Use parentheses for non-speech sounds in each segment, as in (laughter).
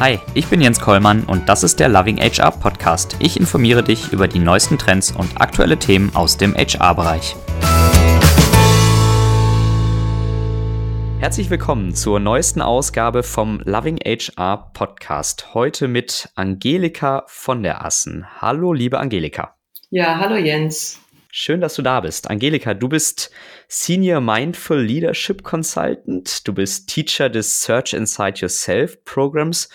Hi, ich bin Jens Kollmann und das ist der Loving HR Podcast. Ich informiere dich über die neuesten Trends und aktuelle Themen aus dem HR-Bereich. Herzlich willkommen zur neuesten Ausgabe vom Loving HR Podcast. Heute mit Angelika von der Assen. Hallo, liebe Angelika. Ja, hallo Jens. Schön, dass du da bist. Angelika, du bist Senior Mindful Leadership Consultant, du bist Teacher des Search Inside Yourself Programs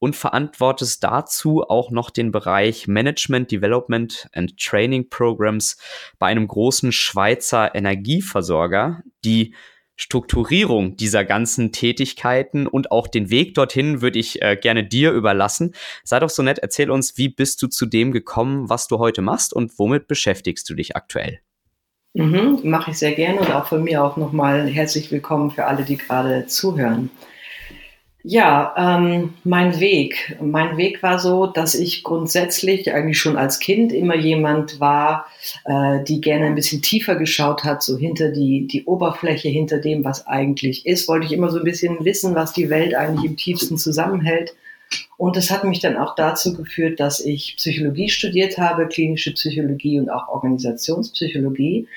und verantwortest dazu auch noch den Bereich Management, Development and Training Programs bei einem großen Schweizer Energieversorger, die Strukturierung dieser ganzen Tätigkeiten und auch den Weg dorthin würde ich äh, gerne dir überlassen. Sei doch so nett, erzähl uns, wie bist du zu dem gekommen, was du heute machst und womit beschäftigst du dich aktuell? Mhm, Mache ich sehr gerne und auch von mir auch nochmal herzlich willkommen für alle, die gerade zuhören. Ja, ähm, mein Weg. Mein Weg war so, dass ich grundsätzlich eigentlich schon als Kind immer jemand war, äh, die gerne ein bisschen tiefer geschaut hat, so hinter die, die Oberfläche, hinter dem, was eigentlich ist. Wollte ich immer so ein bisschen wissen, was die Welt eigentlich im tiefsten zusammenhält. Und das hat mich dann auch dazu geführt, dass ich Psychologie studiert habe, klinische Psychologie und auch Organisationspsychologie.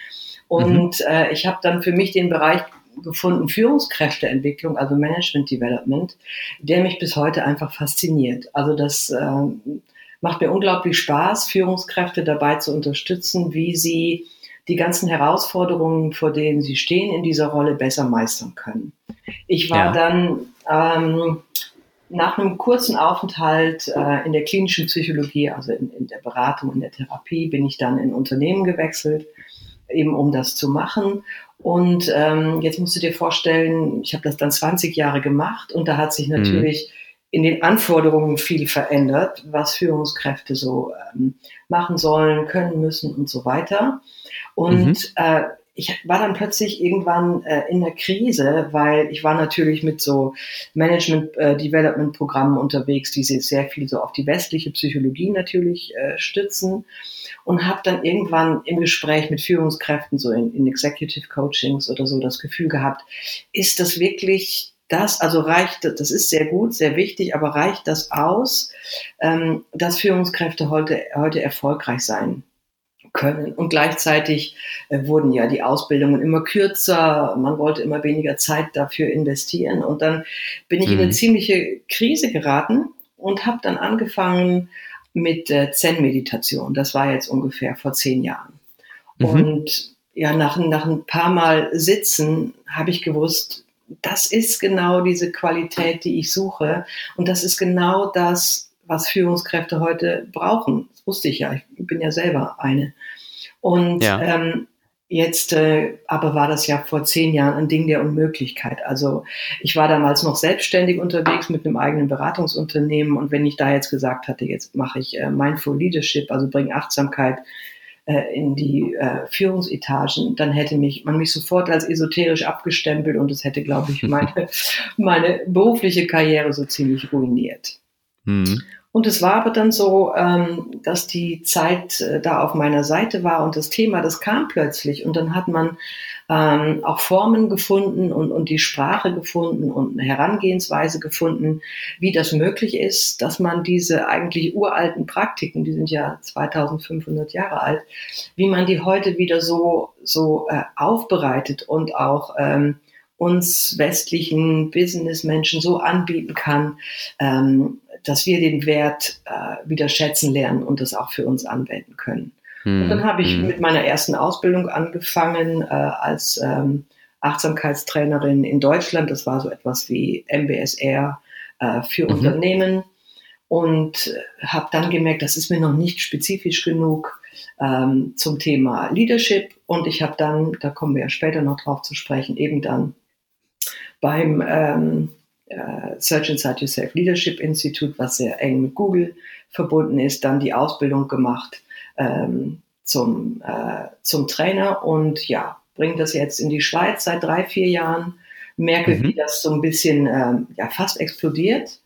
Und mhm. äh, ich habe dann für mich den Bereich gefunden, Führungskräfteentwicklung, also Management Development, der mich bis heute einfach fasziniert. Also das äh, macht mir unglaublich Spaß, Führungskräfte dabei zu unterstützen, wie sie die ganzen Herausforderungen, vor denen sie stehen, in dieser Rolle besser meistern können. Ich war ja. dann ähm, nach einem kurzen Aufenthalt äh, in der klinischen Psychologie, also in, in der Beratung, in der Therapie, bin ich dann in Unternehmen gewechselt, eben um das zu machen und ähm, jetzt musst du dir vorstellen, ich habe das dann 20 Jahre gemacht und da hat sich mhm. natürlich mhm. in den Anforderungen viel verändert, was Führungskräfte so ähm, machen sollen, können müssen und so weiter. Und mhm. äh, ich war dann plötzlich irgendwann äh, in der Krise, weil ich war natürlich mit so Management äh, unterwegs, die sehr viel so auf die westliche Psychologie natürlich äh, stützen und habe dann irgendwann im Gespräch mit Führungskräften, so in, in Executive Coachings oder so, das Gefühl gehabt, ist das wirklich das, also reicht, das ist sehr gut, sehr wichtig, aber reicht das aus, ähm, dass Führungskräfte heute, heute erfolgreich sein können. Und gleichzeitig äh, wurden ja die Ausbildungen immer kürzer, man wollte immer weniger Zeit dafür investieren. Und dann bin ich mhm. in eine mhm. ziemliche Krise geraten und habe dann angefangen, mit äh, Zen-Meditation. Das war jetzt ungefähr vor zehn Jahren. Mhm. Und ja, nach, nach ein paar Mal Sitzen habe ich gewusst, das ist genau diese Qualität, die ich suche. Und das ist genau das, was Führungskräfte heute brauchen. Das wusste ich ja. Ich bin ja selber eine. Und ja. ähm, Jetzt äh, aber war das ja vor zehn Jahren ein Ding der Unmöglichkeit. Also ich war damals noch selbstständig unterwegs mit einem eigenen Beratungsunternehmen und wenn ich da jetzt gesagt hatte, jetzt mache ich äh, Mindful Leadership, also bringe Achtsamkeit äh, in die äh, Führungsetagen, dann hätte mich man mich sofort als esoterisch abgestempelt und es hätte, glaube ich, (laughs) meine, meine berufliche Karriere so ziemlich ruiniert. Mhm. Und es war aber dann so, ähm, dass die Zeit äh, da auf meiner Seite war und das Thema, das kam plötzlich. Und dann hat man ähm, auch Formen gefunden und, und die Sprache gefunden und eine Herangehensweise gefunden, wie das möglich ist, dass man diese eigentlich uralten Praktiken, die sind ja 2500 Jahre alt, wie man die heute wieder so, so äh, aufbereitet und auch ähm, uns westlichen Businessmenschen so anbieten kann, ähm, dass wir den Wert äh, wieder schätzen lernen und das auch für uns anwenden können. Mhm. Und dann habe ich mhm. mit meiner ersten Ausbildung angefangen äh, als ähm, Achtsamkeitstrainerin in Deutschland. Das war so etwas wie MBSR äh, für mhm. Unternehmen und habe dann gemerkt, das ist mir noch nicht spezifisch genug ähm, zum Thema Leadership. Und ich habe dann, da kommen wir ja später noch drauf zu sprechen, eben dann beim ähm, äh, Search Inside Yourself Leadership Institute, was sehr eng mit Google verbunden ist, dann die Ausbildung gemacht ähm, zum, äh, zum Trainer und ja, bringe das jetzt in die Schweiz seit drei, vier Jahren, merke, mhm. wie das so ein bisschen ähm, ja, fast explodiert,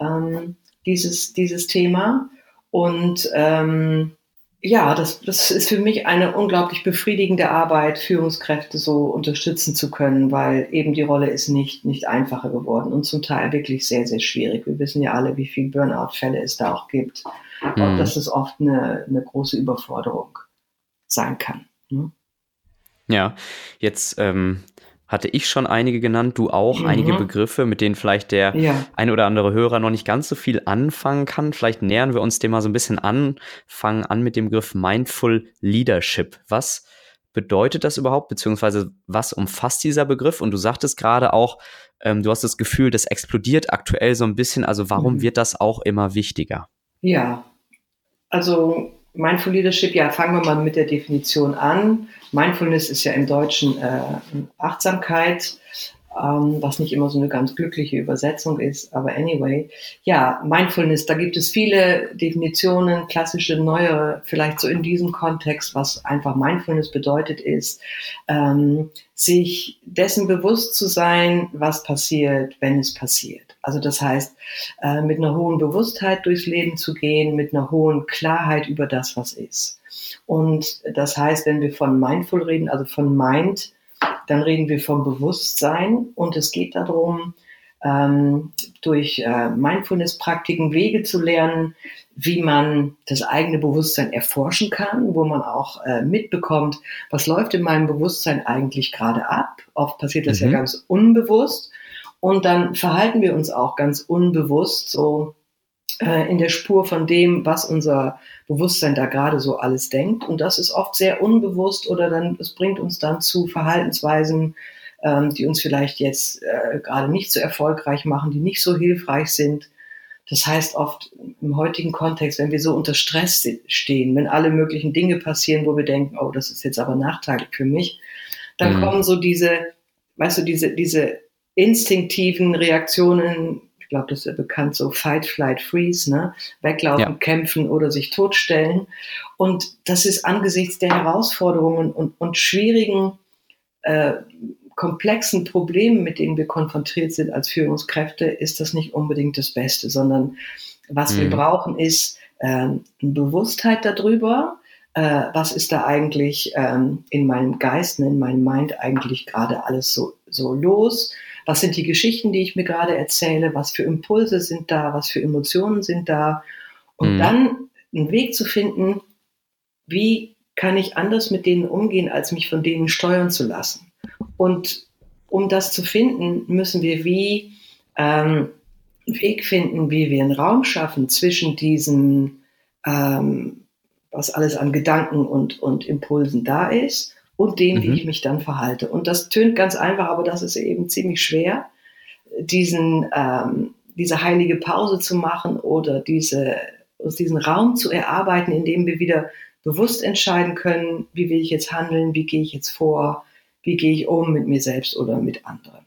ähm, dieses, dieses Thema. Und ähm, ja, das, das ist für mich eine unglaublich befriedigende Arbeit, Führungskräfte so unterstützen zu können, weil eben die Rolle ist nicht, nicht einfacher geworden und zum Teil wirklich sehr, sehr schwierig. Wir wissen ja alle, wie viele Burnout-Fälle es da auch gibt mhm. und dass es oft eine, eine große Überforderung sein kann. Ne? Ja, jetzt ähm, hatte ich schon einige genannt, du auch, mhm. einige Begriffe, mit denen vielleicht der ja. ein oder andere Hörer noch nicht ganz so viel anfangen kann. Vielleicht nähern wir uns dem mal so ein bisschen an, fangen an mit dem Begriff Mindful Leadership. Was bedeutet das überhaupt, beziehungsweise was umfasst dieser Begriff? Und du sagtest gerade auch, ähm, du hast das Gefühl, das explodiert aktuell so ein bisschen. Also warum mhm. wird das auch immer wichtiger? Ja, also Mindful Leadership, ja, fangen wir mal mit der Definition an. Mindfulness ist ja im Deutschen äh, Achtsamkeit, ähm, was nicht immer so eine ganz glückliche Übersetzung ist, aber anyway. Ja, Mindfulness, da gibt es viele Definitionen, klassische, neuere, vielleicht so in diesem Kontext, was einfach Mindfulness bedeutet ist, ähm, sich dessen bewusst zu sein, was passiert, wenn es passiert. Also das heißt, äh, mit einer hohen Bewusstheit durchs Leben zu gehen, mit einer hohen Klarheit über das, was ist. Und das heißt, wenn wir von Mindful reden, also von Mind, dann reden wir vom Bewusstsein und es geht darum, ähm, durch äh, Mindfulness-Praktiken Wege zu lernen, wie man das eigene Bewusstsein erforschen kann, wo man auch äh, mitbekommt, was läuft in meinem Bewusstsein eigentlich gerade ab. Oft passiert das mhm. ja ganz unbewusst. Und dann verhalten wir uns auch ganz unbewusst so äh, in der Spur von dem, was unser Bewusstsein da gerade so alles denkt. Und das ist oft sehr unbewusst oder dann, es bringt uns dann zu Verhaltensweisen, ähm, die uns vielleicht jetzt äh, gerade nicht so erfolgreich machen, die nicht so hilfreich sind. Das heißt oft im heutigen Kontext, wenn wir so unter Stress stehen, wenn alle möglichen Dinge passieren, wo wir denken, oh, das ist jetzt aber nachteilig für mich, dann mhm. kommen so diese, weißt du, diese, diese instinktiven Reaktionen, ich glaube, das ist ja bekannt, so Fight, Flight, Freeze, ne? Weglaufen, ja. kämpfen oder sich totstellen. Und das ist angesichts der Herausforderungen und, und schwierigen, äh, komplexen Problemen, mit denen wir konfrontiert sind als Führungskräfte, ist das nicht unbedingt das Beste, sondern was mhm. wir brauchen, ist äh, eine Bewusstheit darüber, äh, was ist da eigentlich ähm, in meinem Geist, in meinem Mind eigentlich gerade alles so, so los was sind die Geschichten, die ich mir gerade erzähle, was für Impulse sind da, was für Emotionen sind da. Und mhm. dann einen Weg zu finden, wie kann ich anders mit denen umgehen, als mich von denen steuern zu lassen. Und um das zu finden, müssen wir wie ähm, einen Weg finden, wie wir einen Raum schaffen zwischen diesen, ähm, was alles an Gedanken und, und Impulsen da ist und dem, mhm. wie ich mich dann verhalte. Und das tönt ganz einfach, aber das ist eben ziemlich schwer, diesen, ähm, diese heilige Pause zu machen oder diese, uns diesen Raum zu erarbeiten, in dem wir wieder bewusst entscheiden können, wie will ich jetzt handeln, wie gehe ich jetzt vor, wie gehe ich um mit mir selbst oder mit anderen.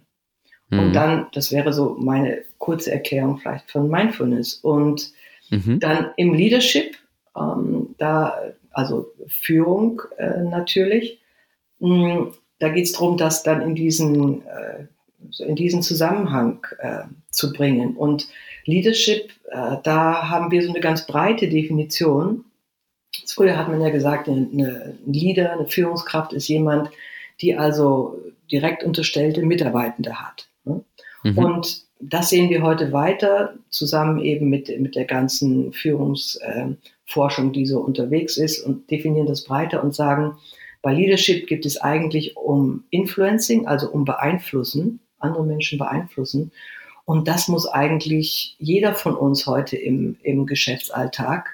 Mhm. Und dann, das wäre so meine kurze Erklärung vielleicht von Mindfulness. Und mhm. dann im Leadership, ähm, da, also Führung äh, natürlich, da geht es darum, das dann in diesen, äh, in diesen Zusammenhang äh, zu bringen. Und Leadership, äh, da haben wir so eine ganz breite Definition. Früher hat man ja gesagt, eine, ein Leader, eine Führungskraft ist jemand, die also direkt unterstellte Mitarbeitende hat. Ne? Mhm. Und das sehen wir heute weiter, zusammen eben mit, mit der ganzen Führungsforschung, die so unterwegs ist und definieren das breiter und sagen, bei Leadership geht es eigentlich um Influencing, also um Beeinflussen, andere Menschen beeinflussen. Und das muss eigentlich jeder von uns heute im, im Geschäftsalltag.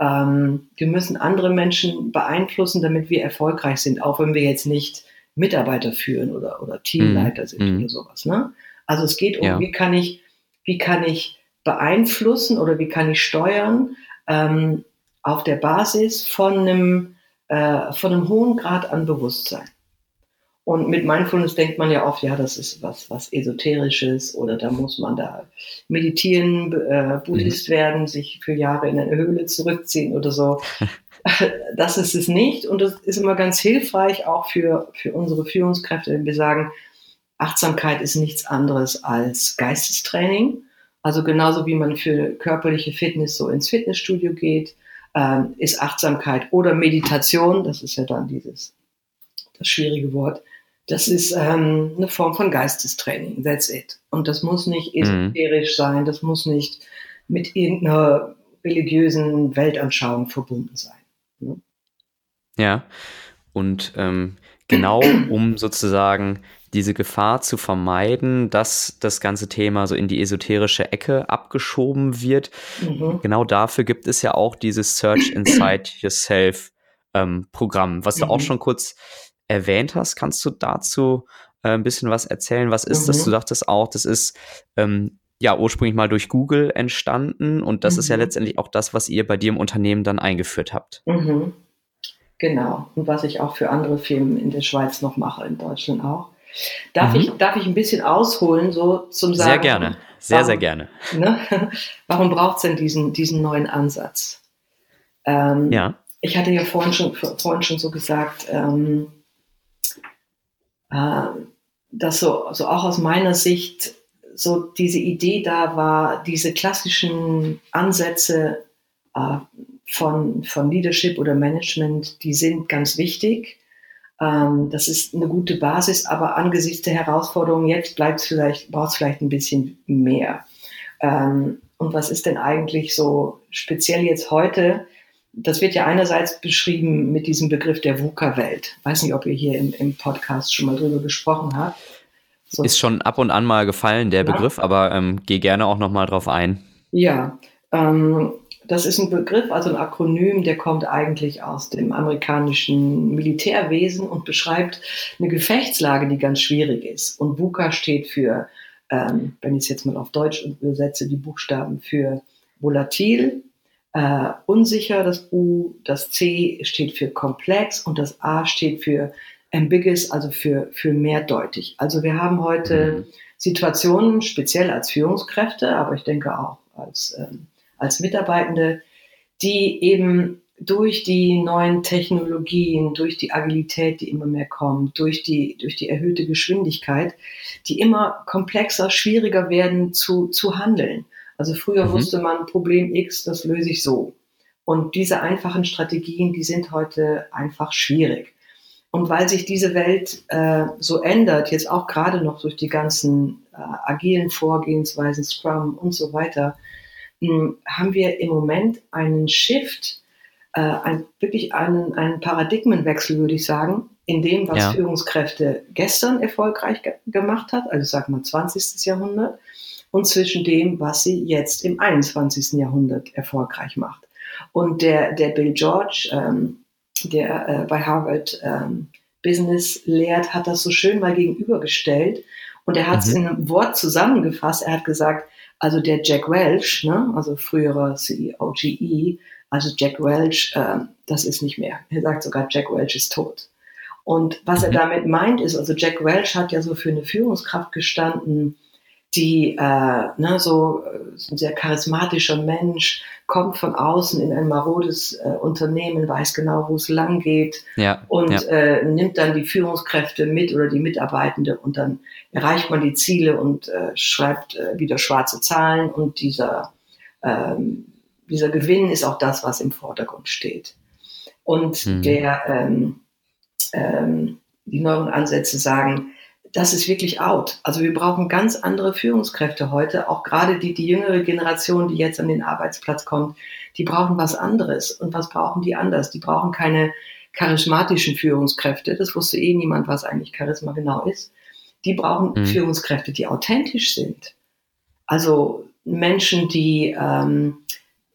Ähm, wir müssen andere Menschen beeinflussen, damit wir erfolgreich sind, auch wenn wir jetzt nicht Mitarbeiter führen oder, oder Teamleiter sind mm. oder sowas. Ne? Also es geht um, ja. wie kann ich, wie kann ich beeinflussen oder wie kann ich steuern ähm, auf der Basis von einem äh, von einem hohen Grad an Bewusstsein. Und mit Mindfulness denkt man ja oft, ja, das ist was, was Esoterisches oder da muss man da meditieren, äh, Buddhist mhm. werden, sich für Jahre in eine Höhle zurückziehen oder so. (laughs) das ist es nicht. Und das ist immer ganz hilfreich auch für, für unsere Führungskräfte, wenn wir sagen, Achtsamkeit ist nichts anderes als Geistestraining. Also genauso wie man für körperliche Fitness so ins Fitnessstudio geht, ähm, ist Achtsamkeit oder Meditation, das ist ja dann dieses, das schwierige Wort, das ist ähm, eine Form von Geistestraining, that's it. Und das muss nicht mhm. esoterisch mhm. sein, das muss nicht mit irgendeiner religiösen Weltanschauung verbunden sein. Ne? Ja, und ähm, genau um sozusagen diese Gefahr zu vermeiden, dass das ganze Thema so in die esoterische Ecke abgeschoben wird. Mhm. Genau dafür gibt es ja auch dieses Search Inside (clears throat) Yourself ähm, Programm, was du auch mhm. schon kurz erwähnt hast. Kannst du dazu äh, ein bisschen was erzählen? Was ist mhm. das? Du sagtest auch, das ist ähm, ja ursprünglich mal durch Google entstanden und das ist ja mhm. letztendlich auch das, was ihr bei dir im Unternehmen dann eingeführt habt. Mhm. Genau. Und was ich auch für andere Firmen in der Schweiz noch mache, in Deutschland auch. Darf, mhm. ich, darf ich ein bisschen ausholen, so zum Sagen? Sehr gerne, sehr, warum, sehr gerne. Ne? (laughs) Warum braucht es denn diesen, diesen neuen Ansatz? Ähm, ja. Ich hatte ja vorhin schon, vorhin schon so gesagt, ähm, äh, dass so, so auch aus meiner Sicht so diese Idee da war, diese klassischen Ansätze äh, von, von Leadership oder Management, die sind ganz wichtig. Ähm, das ist eine gute Basis, aber angesichts der Herausforderungen jetzt bleibt vielleicht, braucht es vielleicht ein bisschen mehr. Ähm, und was ist denn eigentlich so speziell jetzt heute? Das wird ja einerseits beschrieben mit diesem Begriff der VUCA-Welt. Weiß nicht, ob ihr hier im, im Podcast schon mal drüber gesprochen habt. So. Ist schon ab und an mal gefallen, der ja. Begriff, aber ähm, geh gerne auch nochmal drauf ein. Ja, ähm, das ist ein Begriff, also ein Akronym, der kommt eigentlich aus dem amerikanischen Militärwesen und beschreibt eine Gefechtslage, die ganz schwierig ist. Und VUCA steht für, ähm, wenn ich es jetzt mal auf Deutsch übersetze, die Buchstaben für volatil, äh, unsicher, das U, das C steht für komplex und das A steht für ambiguous, also für, für mehrdeutig. Also wir haben heute mhm. Situationen, speziell als Führungskräfte, aber ich denke auch als ähm, als Mitarbeitende, die eben durch die neuen Technologien, durch die Agilität, die immer mehr kommt, durch die, durch die erhöhte Geschwindigkeit, die immer komplexer, schwieriger werden zu, zu handeln. Also früher mhm. wusste man, Problem X, das löse ich so. Und diese einfachen Strategien, die sind heute einfach schwierig. Und weil sich diese Welt äh, so ändert, jetzt auch gerade noch durch die ganzen äh, agilen Vorgehensweisen, Scrum und so weiter, haben wir im Moment einen Shift, äh, ein, wirklich einen, einen Paradigmenwechsel, würde ich sagen, in dem, was ja. Führungskräfte gestern erfolgreich ge gemacht hat, also sag mal 20. Jahrhundert, und zwischen dem, was sie jetzt im 21. Jahrhundert erfolgreich macht. Und der, der Bill George, ähm, der äh, bei Harvard ähm, Business lehrt, hat das so schön mal gegenübergestellt. Und er hat es mhm. in einem Wort zusammengefasst. Er hat gesagt, also der Jack Welch, ne, also früherer CEO GE, also Jack Welch, äh, das ist nicht mehr. Er sagt sogar, Jack Welch ist tot. Und was er mhm. damit meint, ist, also Jack Welch hat ja so für eine Führungskraft gestanden, die äh, ne, so äh, ein sehr charismatischer Mensch, kommt von außen in ein marodes äh, Unternehmen, weiß genau, wo es lang geht ja, und ja. Äh, nimmt dann die Führungskräfte mit oder die Mitarbeitende und dann erreicht man die Ziele und äh, schreibt äh, wieder schwarze Zahlen und dieser, ähm, dieser Gewinn ist auch das, was im Vordergrund steht. Und mhm. der, ähm, ähm, die neuen Ansätze sagen, das ist wirklich out. Also wir brauchen ganz andere Führungskräfte heute, auch gerade die, die jüngere Generation, die jetzt an den Arbeitsplatz kommt, die brauchen was anderes. Und was brauchen die anders? Die brauchen keine charismatischen Führungskräfte. Das wusste eh niemand, was eigentlich Charisma genau ist. Die brauchen mhm. Führungskräfte, die authentisch sind. Also Menschen, die, ähm,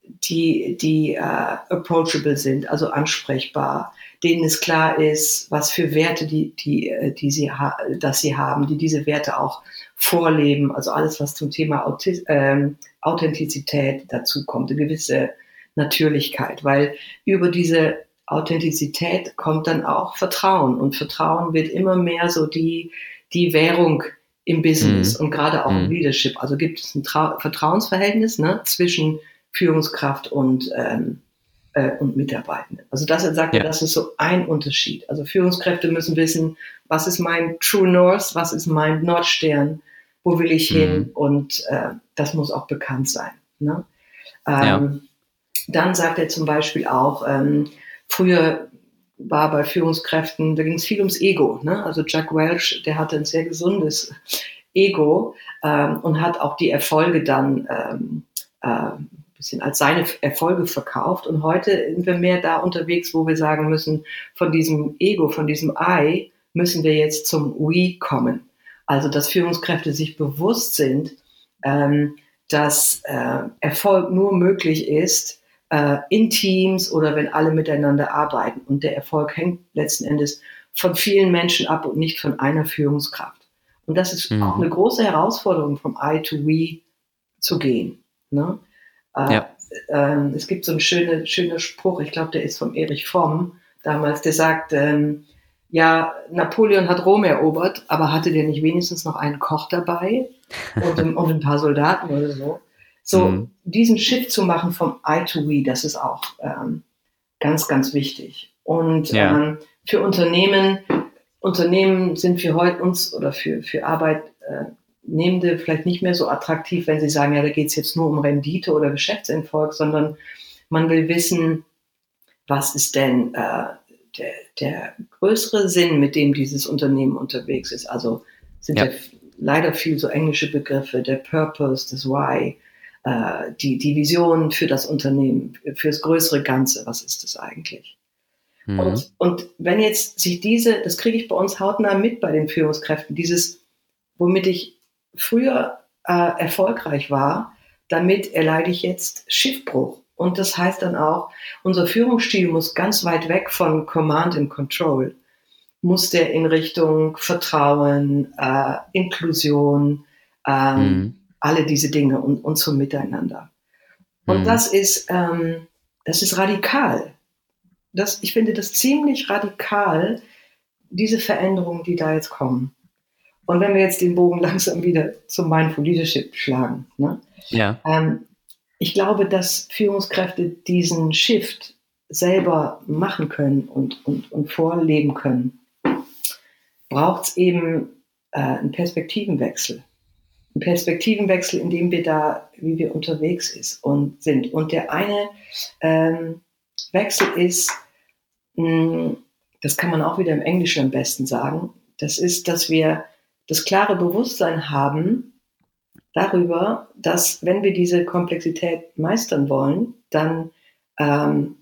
die, die äh, approachable sind, also ansprechbar, denen es klar ist, was für Werte die, die, äh, die sie, dass sie haben, die diese Werte auch vorleben. Also alles, was zum Thema Autis ähm, Authentizität dazu kommt, eine gewisse Natürlichkeit, weil über diese Authentizität kommt dann auch Vertrauen und Vertrauen wird immer mehr so die, die Währung im Business mhm. und gerade auch mhm. im Leadership. Also gibt es ein Trau Vertrauensverhältnis ne, zwischen Führungskraft und ähm, äh, und Mitarbeitende. Also das sagt ja. das ist so ein Unterschied. Also Führungskräfte müssen wissen, was ist mein True North, was ist mein Nordstern, wo will ich mhm. hin und äh, das muss auch bekannt sein. Ne? Ähm, ja. dann sagt er zum Beispiel auch, ähm, früher war bei Führungskräften, da ging es viel ums Ego. Ne? Also Jack Welch, der hatte ein sehr gesundes Ego ähm, und hat auch die Erfolge dann ähm, äh, bisschen als seine Erfolge verkauft. Und heute sind wir mehr da unterwegs, wo wir sagen müssen, von diesem Ego, von diesem I, müssen wir jetzt zum We kommen. Also, dass Führungskräfte sich bewusst sind, ähm, dass äh, Erfolg nur möglich ist äh, in Teams oder wenn alle miteinander arbeiten. Und der Erfolg hängt letzten Endes von vielen Menschen ab und nicht von einer Führungskraft. Und das ist mhm. auch eine große Herausforderung, vom I to We zu gehen. Ne? Äh, ja. Ähm, es gibt so einen schönen, schönen Spruch, ich glaube, der ist von Erich Fromm damals, der sagt, ähm, ja, Napoleon hat Rom erobert, aber hatte der nicht wenigstens noch einen Koch dabei und, und ein paar Soldaten oder so? So, mhm. diesen Shift zu machen vom I to We, das ist auch ähm, ganz, ganz wichtig. Und ja. ähm, für Unternehmen, Unternehmen sind für heute uns oder für, für Arbeitnehmende vielleicht nicht mehr so attraktiv, wenn sie sagen, ja, da geht es jetzt nur um Rendite oder Geschäftserfolg, sondern man will wissen, was ist denn äh, der, der größere Sinn, mit dem dieses Unternehmen unterwegs ist. Also sind ja. ja leider viel so englische Begriffe, der Purpose, das Why, äh, die, die Vision für das Unternehmen, fürs größere Ganze, was ist das eigentlich? Mhm. Und, und wenn jetzt sich diese, das kriege ich bei uns hautnah mit bei den Führungskräften, dieses, womit ich früher äh, erfolgreich war, damit erleide ich jetzt Schiffbruch. Und das heißt dann auch, unser Führungsstil muss ganz weit weg von Command and Control. Muss der in Richtung Vertrauen, äh, Inklusion, ähm, mhm. alle diese Dinge und, und zum Miteinander. Und mhm. das ist, ähm, das ist radikal. Das, ich finde das ziemlich radikal, diese Veränderungen, die da jetzt kommen. Und wenn wir jetzt den Bogen (laughs) langsam wieder zum Mindful Leadership schlagen, ne? ja. Ähm, ich glaube, dass Führungskräfte diesen Shift selber machen können und, und, und vorleben können, braucht es eben äh, einen Perspektivenwechsel. Einen Perspektivenwechsel, in dem wir da, wie wir unterwegs ist und sind. Und der eine ähm, Wechsel ist, mh, hm, das kann man auch wieder im Englischen am besten sagen, das ist, dass wir das klare Bewusstsein haben, darüber, dass wenn wir diese Komplexität meistern wollen, dann ähm,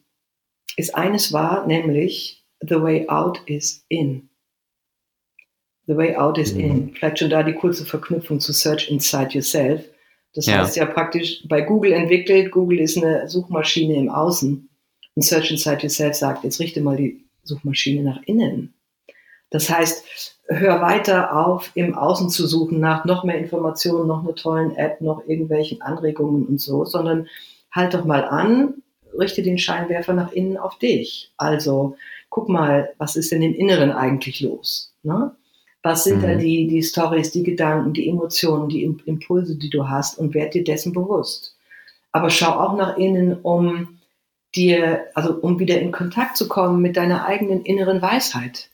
ist eines wahr, nämlich the way out is in. The way out is mhm. in. Vielleicht schon da die kurze Verknüpfung zu Search Inside Yourself. Das ja. heißt ja praktisch bei Google entwickelt, Google ist eine Suchmaschine im Außen und Search Inside Yourself sagt, jetzt richte mal die Suchmaschine nach innen. Das heißt, hör weiter auf, im Außen zu suchen nach noch mehr Informationen, noch einer tollen App, noch irgendwelchen Anregungen und so, sondern halt doch mal an, richte den Scheinwerfer nach innen auf dich. Also guck mal, was ist denn im Inneren eigentlich los? Ne? Was sind mhm. da die, die Stories, die Gedanken, die Emotionen, die Impulse, die du hast und werd dir dessen bewusst. Aber schau auch nach innen, um dir, also um wieder in Kontakt zu kommen mit deiner eigenen inneren Weisheit.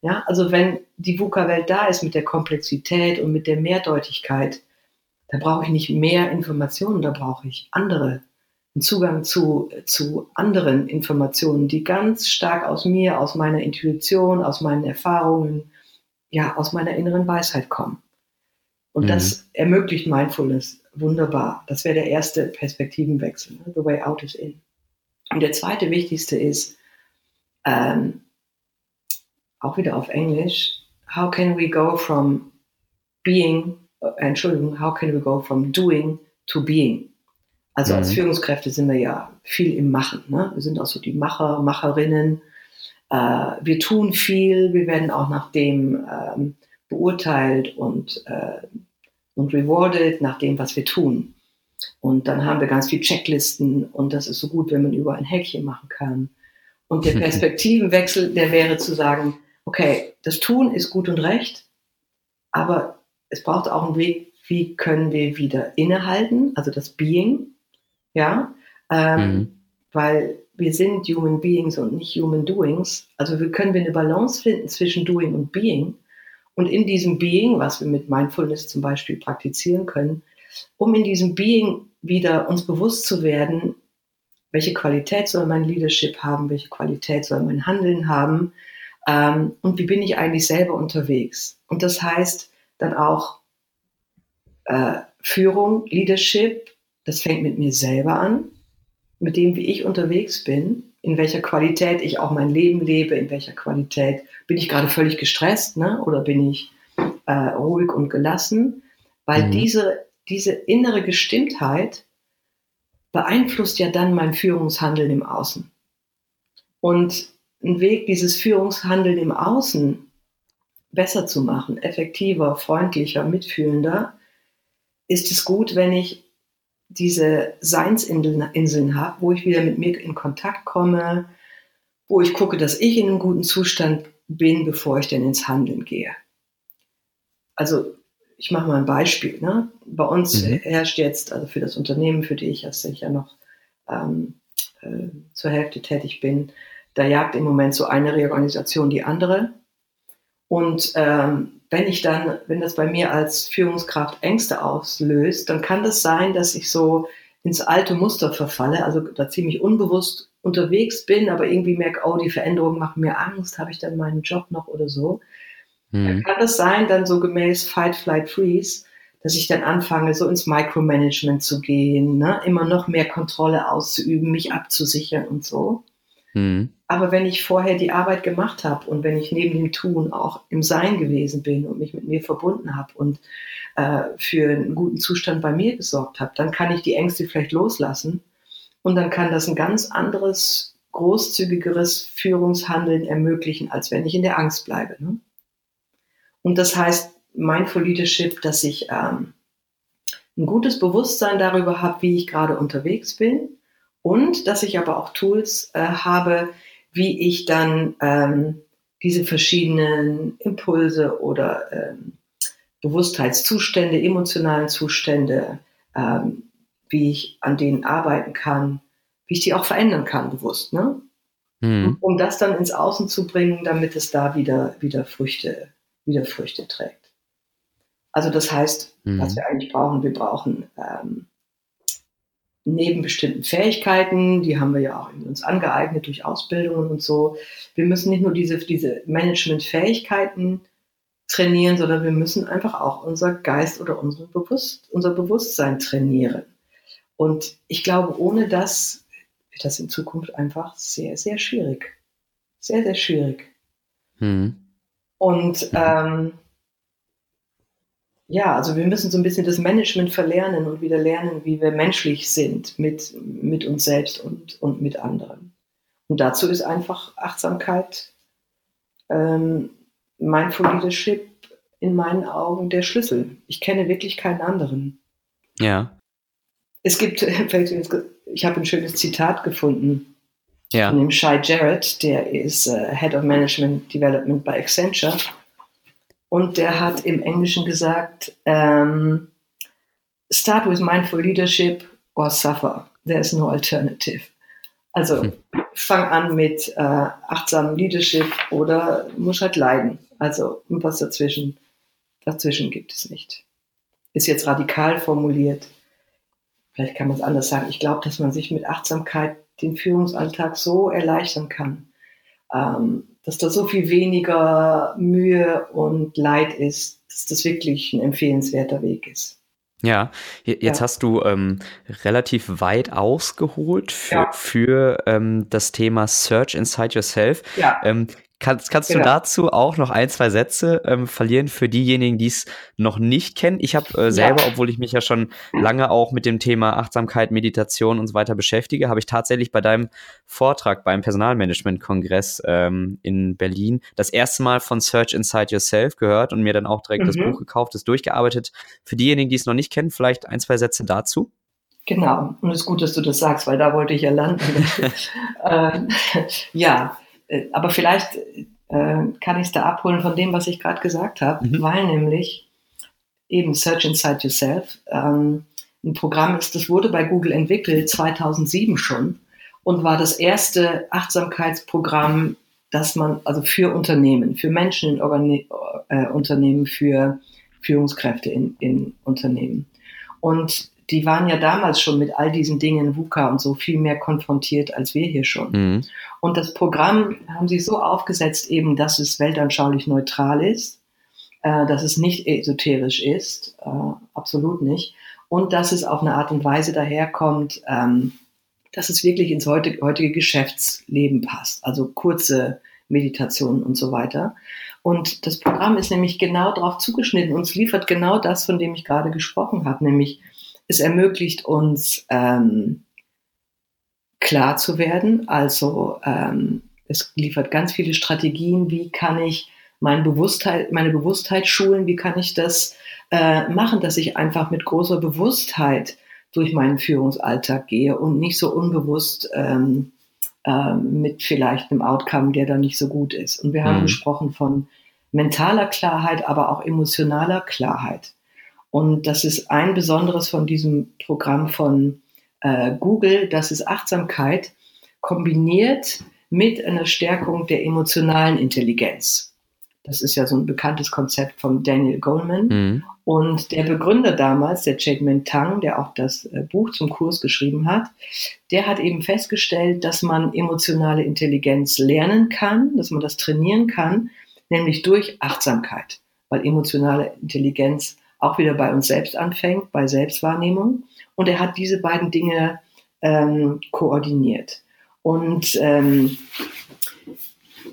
Ja, also wenn die VUCA-Welt da ist mit der Komplexität und mit der Mehrdeutigkeit, da brauche ich nicht mehr Informationen, da brauche ich andere. Einen Zugang zu, zu anderen Informationen, die ganz stark aus mir, aus meiner Intuition, aus meinen Erfahrungen, ja, aus meiner inneren Weisheit kommen. Und mhm. das ermöglicht Mindfulness wunderbar. Das wäre der erste Perspektivenwechsel. Ne? The way out is in. Und der zweite wichtigste ist, ähm, auch wieder auf Englisch, how can we go from being, äh, Entschuldigung, how can we go from doing to being? Also mhm. als Führungskräfte sind wir ja viel im Machen. Ne? Wir sind auch so die Macher, Macherinnen. Äh, wir tun viel, wir werden auch nach dem ähm, beurteilt und, äh, und rewarded nach dem, was wir tun. Und dann haben wir ganz viele Checklisten und das ist so gut, wenn man über ein Häkchen machen kann. Und der (laughs) Perspektivenwechsel, der wäre zu sagen, okay, das Tun ist gut und recht, aber es braucht auch einen Weg, wie können wir wieder innehalten, also das Being, ja, ähm, mhm. weil wir sind Human Beings und nicht Human Doings. Also wir können wir eine Balance finden zwischen Doing und Being. Und in diesem Being, was wir mit Mindfulness zum Beispiel praktizieren können, um in diesem Being wieder uns bewusst zu werden, welche Qualität soll mein Leadership haben, welche Qualität soll mein Handeln haben ähm, und wie bin ich eigentlich selber unterwegs. Und das heißt dann auch äh, Führung, Leadership, das fängt mit mir selber an, mit dem, wie ich unterwegs bin, in welcher Qualität ich auch mein Leben lebe, in welcher Qualität bin ich gerade völlig gestresst ne? oder bin ich äh, ruhig und gelassen, weil mhm. diese, diese innere Gestimmtheit beeinflusst ja dann mein Führungshandeln im Außen. Und ein Weg, dieses Führungshandeln im Außen besser zu machen, effektiver, freundlicher, mitfühlender, ist es gut, wenn ich diese Seinsinseln habe, wo ich wieder mit mir in Kontakt komme, wo ich gucke, dass ich in einem guten Zustand bin, bevor ich denn ins Handeln gehe. Also ich mache mal ein Beispiel. Ne? Bei uns mhm. herrscht jetzt, also für das Unternehmen, für die ich ja noch ähm, äh, zur Hälfte tätig bin, da jagt im Moment so eine Reorganisation die andere. Und ähm, wenn ich dann, wenn das bei mir als Führungskraft Ängste auslöst, dann kann das sein, dass ich so ins alte Muster verfalle, also da ziemlich unbewusst unterwegs bin, aber irgendwie merke, oh, die Veränderungen machen mir Angst, habe ich dann meinen Job noch oder so. Mhm. Dann kann das sein, dann so gemäß Fight, Flight, Freeze, dass ich dann anfange, so ins Micromanagement zu gehen, ne? immer noch mehr Kontrolle auszuüben, mich abzusichern und so. Mhm. Aber wenn ich vorher die Arbeit gemacht habe und wenn ich neben dem Tun auch im Sein gewesen bin und mich mit mir verbunden habe und äh, für einen guten Zustand bei mir gesorgt habe, dann kann ich die Ängste vielleicht loslassen und dann kann das ein ganz anderes, großzügigeres Führungshandeln ermöglichen, als wenn ich in der Angst bleibe. Ne? Und das heißt Mindful Leadership, dass ich ähm, ein gutes Bewusstsein darüber habe, wie ich gerade unterwegs bin und dass ich aber auch Tools äh, habe, wie ich dann ähm, diese verschiedenen Impulse oder ähm, Bewusstheitszustände, emotionalen Zustände, ähm, wie ich an denen arbeiten kann, wie ich die auch verändern kann, bewusst, ne? Mhm. Um das dann ins Außen zu bringen, damit es da wieder, wieder Früchte, wieder Früchte trägt. Also das heißt, mhm. was wir eigentlich brauchen, wir brauchen ähm, neben bestimmten Fähigkeiten, die haben wir ja auch uns angeeignet durch Ausbildungen und so. Wir müssen nicht nur diese, diese Management-Fähigkeiten trainieren, sondern wir müssen einfach auch unser Geist oder unsere Bewusst, unser Bewusstsein trainieren. Und ich glaube, ohne das wird das in Zukunft einfach sehr, sehr schwierig. Sehr, sehr schwierig. Hm. Und ähm, ja, also wir müssen so ein bisschen das Management verlernen und wieder lernen, wie wir menschlich sind mit, mit uns selbst und, und mit anderen. Und dazu ist einfach Achtsamkeit, ähm, Mindful Leadership in meinen Augen der Schlüssel. Ich kenne wirklich keinen anderen. Ja. Es gibt, (laughs) ich habe ein schönes Zitat gefunden ja. von dem Shai Jarrett, der ist uh, Head of Management Development bei Accenture. Und der hat im Englischen gesagt, ähm, start with mindful leadership or suffer. There's no alternative. Also hm. fang an mit äh, achtsamem Leadership oder muss halt leiden. Also was dazwischen, dazwischen gibt es nicht. Ist jetzt radikal formuliert. Vielleicht kann man es anders sagen. Ich glaube, dass man sich mit Achtsamkeit den Führungsalltag so erleichtern kann, dass da so viel weniger Mühe und Leid ist, dass das wirklich ein empfehlenswerter Weg ist. Ja, jetzt ja. hast du ähm, relativ weit ausgeholt für, ja. für ähm, das Thema Search Inside Yourself. Ja. Ähm, Kannst, kannst genau. du dazu auch noch ein, zwei Sätze ähm, verlieren für diejenigen, die es noch nicht kennen? Ich habe äh, selber, ja. obwohl ich mich ja schon lange auch mit dem Thema Achtsamkeit, Meditation und so weiter beschäftige, habe ich tatsächlich bei deinem Vortrag beim Personalmanagement-Kongress ähm, in Berlin das erste Mal von Search Inside Yourself gehört und mir dann auch direkt mhm. das Buch gekauft, das durchgearbeitet. Für diejenigen, die es noch nicht kennen, vielleicht ein, zwei Sätze dazu. Genau, und es ist gut, dass du das sagst, weil da wollte ich ja landen. (laughs) (laughs) äh, ja, aber vielleicht äh, kann ich es da abholen von dem, was ich gerade gesagt habe, mhm. weil nämlich eben Search Inside Yourself ähm, ein Programm ist, das wurde bei Google entwickelt 2007 schon und war das erste Achtsamkeitsprogramm, das man also für Unternehmen, für Menschen in Organi äh, Unternehmen, für Führungskräfte in, in Unternehmen. Und die waren ja damals schon mit all diesen Dingen, VUCA und so, viel mehr konfrontiert als wir hier schon. Mhm. Und das Programm haben sie so aufgesetzt, eben, dass es weltanschaulich neutral ist, äh, dass es nicht esoterisch ist, äh, absolut nicht, und dass es auf eine Art und Weise daherkommt, ähm, dass es wirklich ins heutige, heutige Geschäftsleben passt. Also kurze Meditationen und so weiter. Und das Programm ist nämlich genau darauf zugeschnitten und es liefert genau das, von dem ich gerade gesprochen habe, nämlich es ermöglicht uns ähm, klar zu werden. Also ähm, es liefert ganz viele Strategien, wie kann ich meine Bewusstheit, meine Bewusstheit schulen, wie kann ich das äh, machen, dass ich einfach mit großer Bewusstheit durch meinen Führungsalltag gehe und nicht so unbewusst ähm, äh, mit vielleicht einem Outcome, der da nicht so gut ist. Und wir haben mhm. gesprochen von mentaler Klarheit, aber auch emotionaler Klarheit. Und das ist ein Besonderes von diesem Programm von äh, Google, das ist Achtsamkeit kombiniert mit einer Stärkung der emotionalen Intelligenz. Das ist ja so ein bekanntes Konzept von Daniel Goleman. Mhm. Und der Begründer damals, der Chade Tang, der auch das äh, Buch zum Kurs geschrieben hat, der hat eben festgestellt, dass man emotionale Intelligenz lernen kann, dass man das trainieren kann, nämlich durch Achtsamkeit, weil emotionale Intelligenz auch wieder bei uns selbst anfängt, bei Selbstwahrnehmung. Und er hat diese beiden Dinge ähm, koordiniert. Und ähm,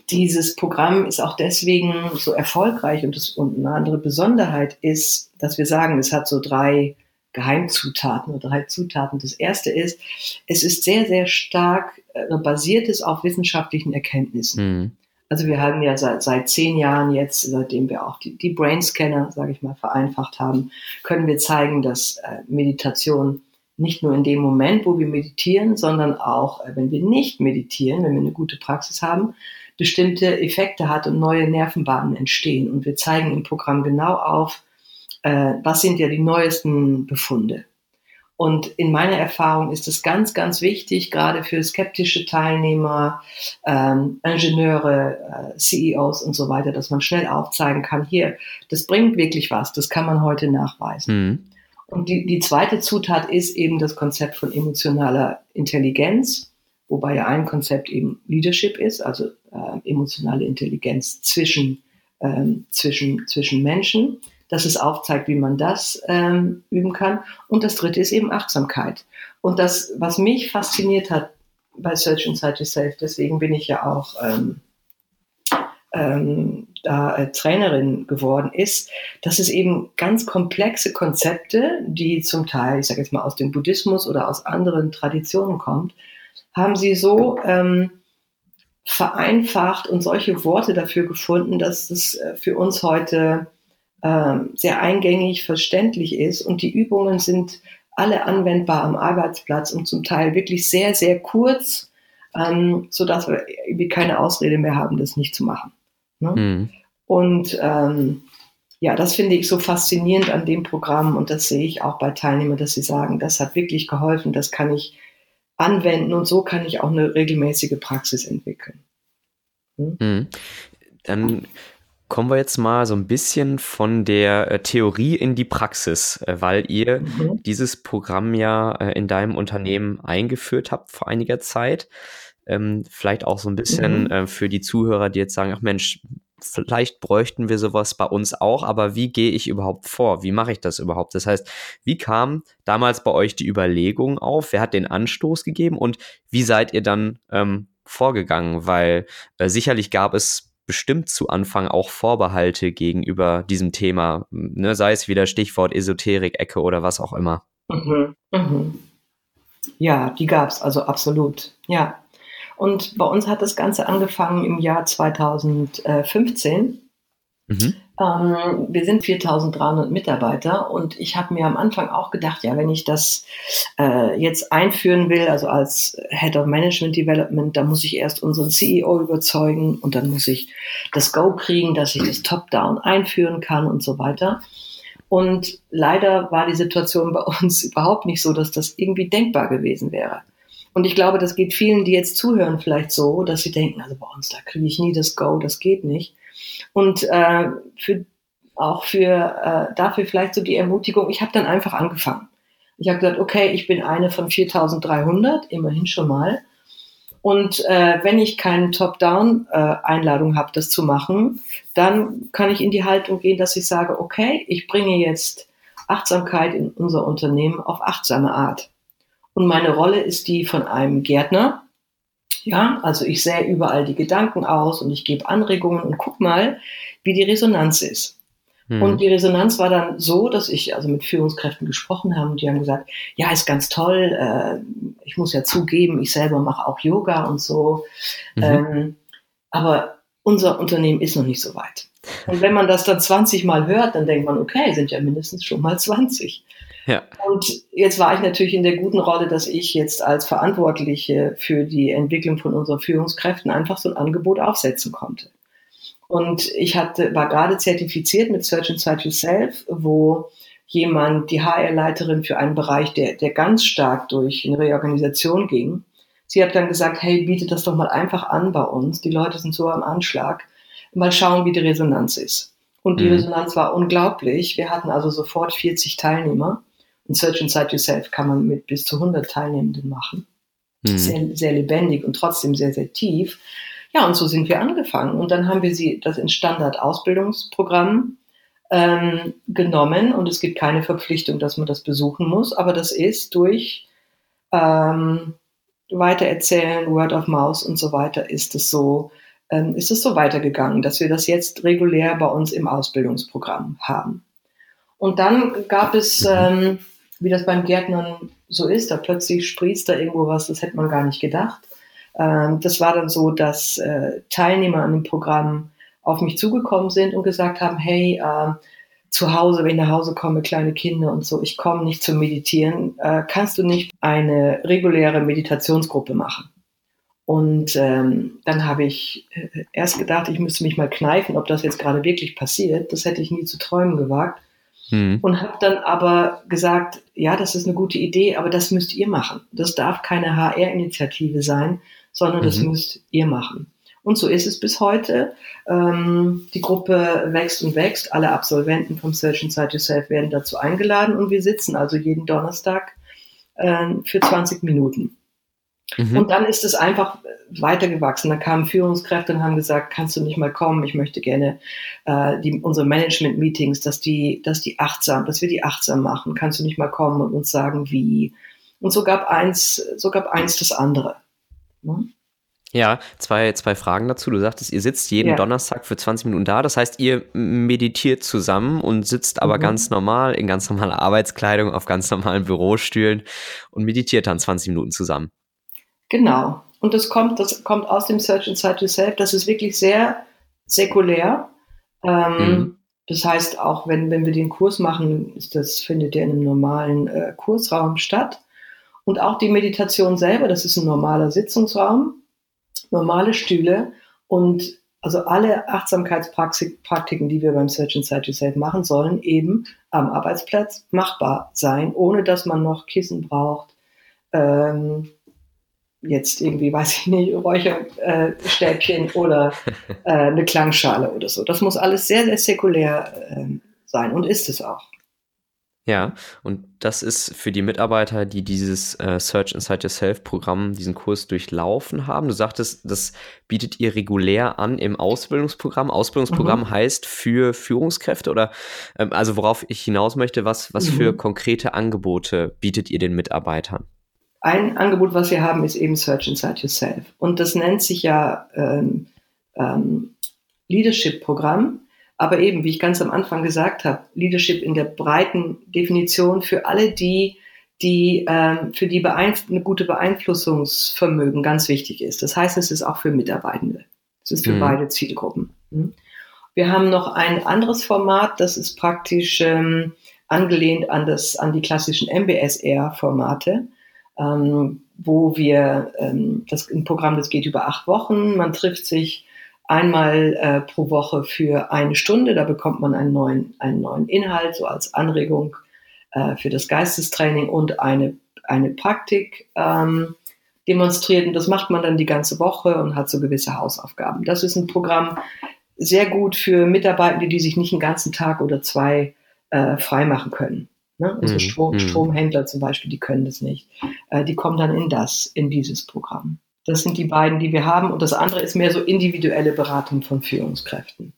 dieses Programm ist auch deswegen so erfolgreich und, das, und eine andere Besonderheit ist, dass wir sagen, es hat so drei Geheimzutaten oder drei Zutaten. Das erste ist, es ist sehr, sehr stark äh, basiert es auf wissenschaftlichen Erkenntnissen. Mhm. Also wir haben ja seit, seit zehn Jahren jetzt, seitdem wir auch die, die Brainscanner, sage ich mal, vereinfacht haben, können wir zeigen, dass äh, Meditation nicht nur in dem Moment, wo wir meditieren, sondern auch, äh, wenn wir nicht meditieren, wenn wir eine gute Praxis haben, bestimmte Effekte hat und neue Nervenbahnen entstehen. Und wir zeigen im Programm genau auf, äh, was sind ja die neuesten Befunde. Und in meiner Erfahrung ist es ganz, ganz wichtig, gerade für skeptische Teilnehmer, ähm, Ingenieure, äh, CEOs und so weiter, dass man schnell aufzeigen kann, hier, das bringt wirklich was, das kann man heute nachweisen. Mhm. Und die, die zweite Zutat ist eben das Konzept von emotionaler Intelligenz, wobei ja ein Konzept eben Leadership ist, also äh, emotionale Intelligenz zwischen, ähm, zwischen, zwischen Menschen dass es aufzeigt, wie man das ähm, üben kann. Und das dritte ist eben Achtsamkeit. Und das, was mich fasziniert hat bei Search Inside Yourself, deswegen bin ich ja auch ähm, ähm, da äh, Trainerin geworden ist, dass es eben ganz komplexe Konzepte, die zum Teil, ich sage jetzt mal aus dem Buddhismus oder aus anderen Traditionen kommt, haben sie so ähm, vereinfacht und solche Worte dafür gefunden, dass es äh, für uns heute ähm, sehr eingängig, verständlich ist und die Übungen sind alle anwendbar am Arbeitsplatz und zum Teil wirklich sehr, sehr kurz, ähm, sodass wir irgendwie keine Ausrede mehr haben, das nicht zu machen. Ne? Mhm. Und ähm, ja, das finde ich so faszinierend an dem Programm und das sehe ich auch bei Teilnehmern, dass sie sagen, das hat wirklich geholfen, das kann ich anwenden und so kann ich auch eine regelmäßige Praxis entwickeln. Hm? Mhm. Dann Kommen wir jetzt mal so ein bisschen von der äh, Theorie in die Praxis, äh, weil ihr mhm. dieses Programm ja äh, in deinem Unternehmen eingeführt habt vor einiger Zeit. Ähm, vielleicht auch so ein bisschen mhm. für die Zuhörer, die jetzt sagen, ach Mensch, vielleicht bräuchten wir sowas bei uns auch, aber wie gehe ich überhaupt vor? Wie mache ich das überhaupt? Das heißt, wie kam damals bei euch die Überlegung auf? Wer hat den Anstoß gegeben und wie seid ihr dann ähm, vorgegangen? Weil äh, sicherlich gab es bestimmt zu Anfang auch Vorbehalte gegenüber diesem Thema, ne? sei es wieder Stichwort Esoterik, Ecke oder was auch immer. Mhm, mhm. Ja, die gab es also absolut. Ja. Und bei uns hat das Ganze angefangen im Jahr 2015. Mhm. Ähm, wir sind 4300 Mitarbeiter und ich habe mir am Anfang auch gedacht, ja, wenn ich das äh, jetzt einführen will, also als Head of Management Development, dann muss ich erst unseren CEO überzeugen und dann muss ich das Go kriegen, dass ich das Top-Down einführen kann und so weiter. Und leider war die Situation bei uns (laughs) überhaupt nicht so, dass das irgendwie denkbar gewesen wäre. Und ich glaube, das geht vielen, die jetzt zuhören, vielleicht so, dass sie denken, also bei uns, da kriege ich nie das Go, das geht nicht. Und äh, für, auch für, äh, dafür vielleicht so die Ermutigung, ich habe dann einfach angefangen. Ich habe gesagt, okay, ich bin eine von 4300, immerhin schon mal. Und äh, wenn ich keine Top-Down-Einladung äh, habe, das zu machen, dann kann ich in die Haltung gehen, dass ich sage, okay, ich bringe jetzt Achtsamkeit in unser Unternehmen auf achtsame Art. Und meine Rolle ist die von einem Gärtner. Ja, also ich sähe überall die Gedanken aus und ich gebe Anregungen und guck mal, wie die Resonanz ist. Mhm. Und die Resonanz war dann so, dass ich also mit Führungskräften gesprochen habe und die haben gesagt, ja, ist ganz toll, äh, ich muss ja zugeben, ich selber mache auch Yoga und so. Mhm. Ähm, aber unser Unternehmen ist noch nicht so weit. Und wenn man das dann 20 Mal hört, dann denkt man, okay, sind ja mindestens schon mal 20. Ja. Und jetzt war ich natürlich in der guten Rolle, dass ich jetzt als Verantwortliche für die Entwicklung von unseren Führungskräften einfach so ein Angebot aufsetzen konnte. Und ich hatte, war gerade zertifiziert mit Search Inside Yourself, wo jemand, die HR-Leiterin für einen Bereich, der, der ganz stark durch eine Reorganisation ging, sie hat dann gesagt, hey, bietet das doch mal einfach an bei uns. Die Leute sind so am Anschlag. Mal schauen, wie die Resonanz ist. Und die mhm. Resonanz war unglaublich. Wir hatten also sofort 40 Teilnehmer. Und Search Inside Yourself kann man mit bis zu 100 Teilnehmenden machen. Mhm. Sehr, sehr lebendig und trotzdem sehr, sehr tief. Ja, und so sind wir angefangen. Und dann haben wir sie das in Standard-Ausbildungsprogramm ähm, genommen. Und es gibt keine Verpflichtung, dass man das besuchen muss. Aber das ist durch ähm, Weitererzählen, Word of Mouse und so weiter, ist es so, ähm, ist es so weitergegangen, dass wir das jetzt regulär bei uns im Ausbildungsprogramm haben. Und dann gab es mhm. ähm, wie das beim Gärtnern so ist, da plötzlich sprießt da irgendwo was, das hätte man gar nicht gedacht. Ähm, das war dann so, dass äh, Teilnehmer an dem Programm auf mich zugekommen sind und gesagt haben, hey, äh, zu Hause, wenn ich nach Hause komme, kleine Kinder und so, ich komme nicht zum Meditieren, äh, kannst du nicht eine reguläre Meditationsgruppe machen? Und ähm, dann habe ich äh, erst gedacht, ich müsste mich mal kneifen, ob das jetzt gerade wirklich passiert. Das hätte ich nie zu träumen gewagt. Mhm. Und habe dann aber gesagt, ja, das ist eine gute Idee, aber das müsst ihr machen. Das darf keine HR-Initiative sein, sondern mhm. das müsst ihr machen. Und so ist es bis heute. Ähm, die Gruppe wächst und wächst. Alle Absolventen vom Search Inside Yourself werden dazu eingeladen und wir sitzen also jeden Donnerstag äh, für 20 Minuten. Mhm. Und dann ist es einfach weitergewachsen. Da kamen Führungskräfte und haben gesagt, kannst du nicht mal kommen? Ich möchte gerne äh, die, unsere Management-Meetings, dass die, dass die achtsam, dass wir die achtsam machen. Kannst du nicht mal kommen und uns sagen, wie? Und so gab eins, so gab eins das andere. Ne? Ja, zwei, zwei Fragen dazu. Du sagtest, ihr sitzt jeden ja. Donnerstag für 20 Minuten da. Das heißt, ihr meditiert zusammen und sitzt aber mhm. ganz normal in ganz normaler Arbeitskleidung auf ganz normalen Bürostühlen und meditiert dann 20 Minuten zusammen. Genau. Und das kommt, das kommt aus dem Search Inside Yourself. Das ist wirklich sehr säkulär. Ähm, mhm. Das heißt, auch wenn, wenn wir den Kurs machen, ist das findet der in einem normalen äh, Kursraum statt. Und auch die Meditation selber, das ist ein normaler Sitzungsraum, normale Stühle und also alle Achtsamkeitspraktiken, die wir beim Search Inside Yourself machen sollen, eben am Arbeitsplatz machbar sein, ohne dass man noch Kissen braucht, ähm, jetzt irgendwie, weiß ich nicht, Räucherstäbchen äh, (laughs) oder äh, eine Klangschale oder so. Das muss alles sehr, sehr säkulär äh, sein und ist es auch. Ja, und das ist für die Mitarbeiter, die dieses äh, Search Inside Yourself Programm, diesen Kurs durchlaufen haben. Du sagtest, das bietet ihr regulär an im Ausbildungsprogramm. Ausbildungsprogramm mhm. heißt für Führungskräfte oder ähm, also worauf ich hinaus möchte, was, was mhm. für konkrete Angebote bietet ihr den Mitarbeitern? Ein Angebot, was wir haben, ist eben Search Inside Yourself. Und das nennt sich ja ähm, ähm, Leadership-Programm. Aber eben, wie ich ganz am Anfang gesagt habe, Leadership in der breiten Definition für alle die, die ähm, für die eine gute Beeinflussungsvermögen ganz wichtig ist. Das heißt, es ist auch für Mitarbeitende. Es ist für mhm. beide Zielgruppen. Mhm. Wir haben noch ein anderes Format, das ist praktisch ähm, angelehnt an, das, an die klassischen MBSR-Formate ähm, wo wir ähm, das ein Programm, das geht über acht Wochen. Man trifft sich einmal äh, pro Woche für eine Stunde. Da bekommt man einen neuen, einen neuen Inhalt, so als Anregung äh, für das Geistestraining und eine, eine Praktik ähm, demonstriert. Und das macht man dann die ganze Woche und hat so gewisse Hausaufgaben. Das ist ein Programm sehr gut für Mitarbeitende, die sich nicht einen ganzen Tag oder zwei äh, freimachen können. Ne? Unsere mhm. Strom, mhm. Stromhändler zum Beispiel, die können das nicht. Äh, die kommen dann in das, in dieses Programm. Das sind die beiden, die wir haben. Und das andere ist mehr so individuelle Beratung von Führungskräften.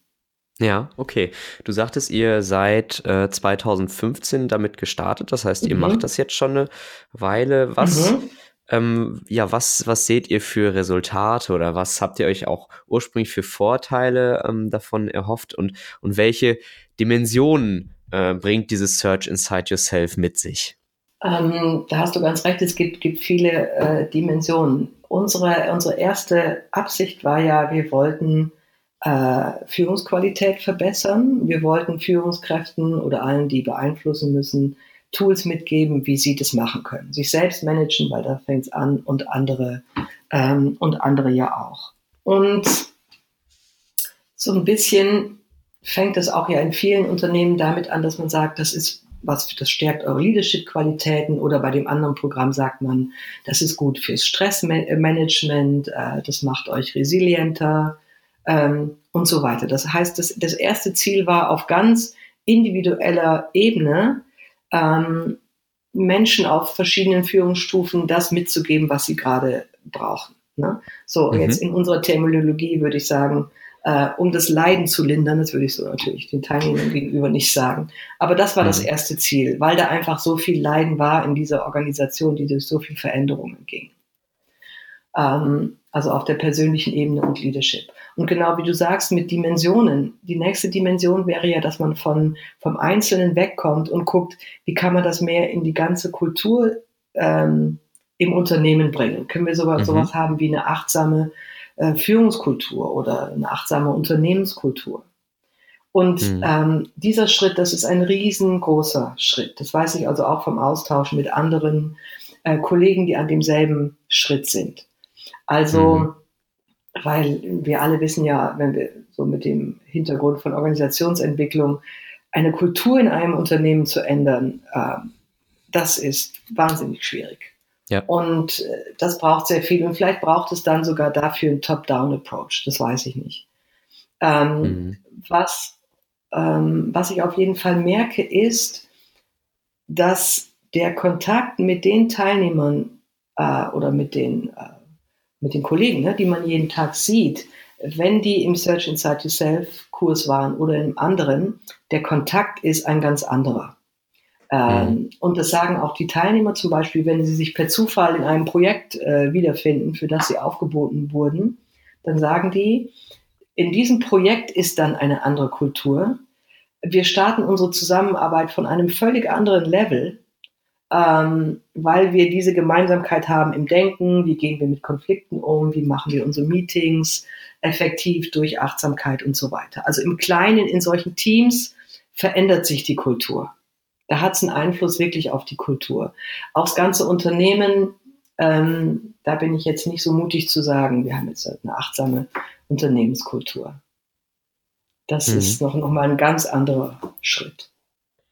Ja, okay. Du sagtest, ihr seid äh, 2015 damit gestartet. Das heißt, ihr mhm. macht das jetzt schon eine Weile. Was, mhm. ähm, ja, was, was seht ihr für Resultate oder was habt ihr euch auch ursprünglich für Vorteile ähm, davon erhofft und, und welche Dimensionen äh, bringt dieses Search Inside Yourself mit sich? Ähm, da hast du ganz recht, es gibt, gibt viele äh, Dimensionen. Unsere, unsere erste Absicht war ja, wir wollten äh, Führungsqualität verbessern. Wir wollten Führungskräften oder allen, die beeinflussen müssen, Tools mitgeben, wie sie das machen können. Sich selbst managen, weil da fängt es an und andere ähm, und andere ja auch. Und so ein bisschen fängt es auch ja in vielen Unternehmen damit an, dass man sagt, das ist was, das stärkt eure Leadership-Qualitäten oder bei dem anderen Programm sagt man, das ist gut fürs Stressmanagement, äh, das macht euch resilienter ähm, und so weiter. Das heißt, das, das erste Ziel war auf ganz individueller Ebene, ähm, Menschen auf verschiedenen Führungsstufen das mitzugeben, was sie gerade brauchen. Ne? So, mhm. jetzt in unserer Terminologie würde ich sagen, äh, um das Leiden zu lindern. Das würde ich so natürlich den Teilnehmern gegenüber nicht sagen. Aber das war mhm. das erste Ziel, weil da einfach so viel Leiden war in dieser Organisation, die durch so viel Veränderungen ging. Ähm, also auf der persönlichen Ebene und Leadership. Und genau wie du sagst, mit Dimensionen. Die nächste Dimension wäre ja, dass man von, vom Einzelnen wegkommt und guckt, wie kann man das mehr in die ganze Kultur ähm, im Unternehmen bringen. Können wir sowas, mhm. sowas haben wie eine achtsame äh, Führungskultur oder eine achtsame Unternehmenskultur. Und mhm. ähm, dieser Schritt, das ist ein riesengroßer Schritt. Das weiß ich also auch vom Austausch mit anderen äh, Kollegen, die an demselben Schritt sind. Also, mhm. weil wir alle wissen ja, wenn wir so mit dem Hintergrund von Organisationsentwicklung eine Kultur in einem Unternehmen zu ändern, äh, das ist wahnsinnig schwierig. Ja. Und äh, das braucht sehr viel. Und vielleicht braucht es dann sogar dafür einen Top-Down-Approach. Das weiß ich nicht. Ähm, mhm. was, ähm, was ich auf jeden Fall merke, ist, dass der Kontakt mit den Teilnehmern äh, oder mit den, äh, mit den Kollegen, ne, die man jeden Tag sieht, wenn die im Search Inside Yourself Kurs waren oder im anderen, der Kontakt ist ein ganz anderer. Ähm, mhm. Und das sagen auch die Teilnehmer zum Beispiel, wenn sie sich per Zufall in einem Projekt äh, wiederfinden, für das sie aufgeboten wurden, dann sagen die, in diesem Projekt ist dann eine andere Kultur. Wir starten unsere Zusammenarbeit von einem völlig anderen Level, ähm, weil wir diese Gemeinsamkeit haben im Denken, wie gehen wir mit Konflikten um, wie machen wir unsere Meetings effektiv durch Achtsamkeit und so weiter. Also im Kleinen in solchen Teams verändert sich die Kultur. Da hat es einen Einfluss wirklich auf die Kultur. Auch das ganze Unternehmen, ähm, da bin ich jetzt nicht so mutig zu sagen, wir haben jetzt eine achtsame Unternehmenskultur. Das mhm. ist noch, noch mal ein ganz anderer Schritt.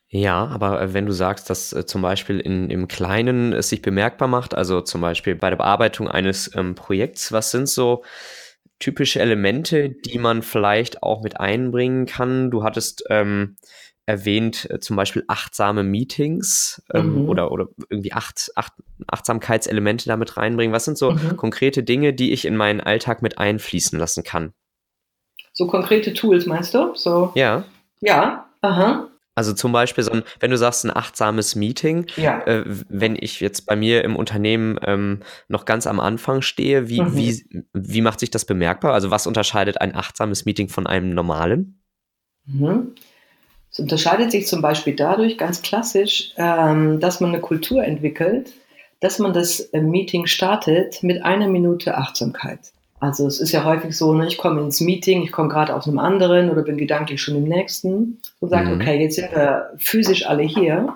Ja, aber äh, wenn du sagst, dass äh, zum Beispiel in, im Kleinen es sich bemerkbar macht, also zum Beispiel bei der Bearbeitung eines ähm, Projekts, was sind so typische Elemente, die man vielleicht auch mit einbringen kann? Du hattest ähm, erwähnt äh, zum Beispiel achtsame Meetings ähm, mhm. oder, oder irgendwie acht, acht, Achtsamkeitselemente damit reinbringen. Was sind so mhm. konkrete Dinge, die ich in meinen Alltag mit einfließen lassen kann? So konkrete Tools, meinst du? So. Ja. Ja, aha. Also zum Beispiel, so ein, wenn du sagst, ein achtsames Meeting, ja. äh, wenn ich jetzt bei mir im Unternehmen ähm, noch ganz am Anfang stehe, wie, mhm. wie, wie macht sich das bemerkbar? Also was unterscheidet ein achtsames Meeting von einem normalen? Mhm. Es unterscheidet sich zum Beispiel dadurch ganz klassisch, ähm, dass man eine Kultur entwickelt, dass man das äh, Meeting startet mit einer Minute Achtsamkeit. Also es ist ja häufig so, ne, ich komme ins Meeting, ich komme gerade aus einem anderen oder bin gedanklich schon im nächsten und sage, mhm. okay, jetzt sind wir physisch alle hier.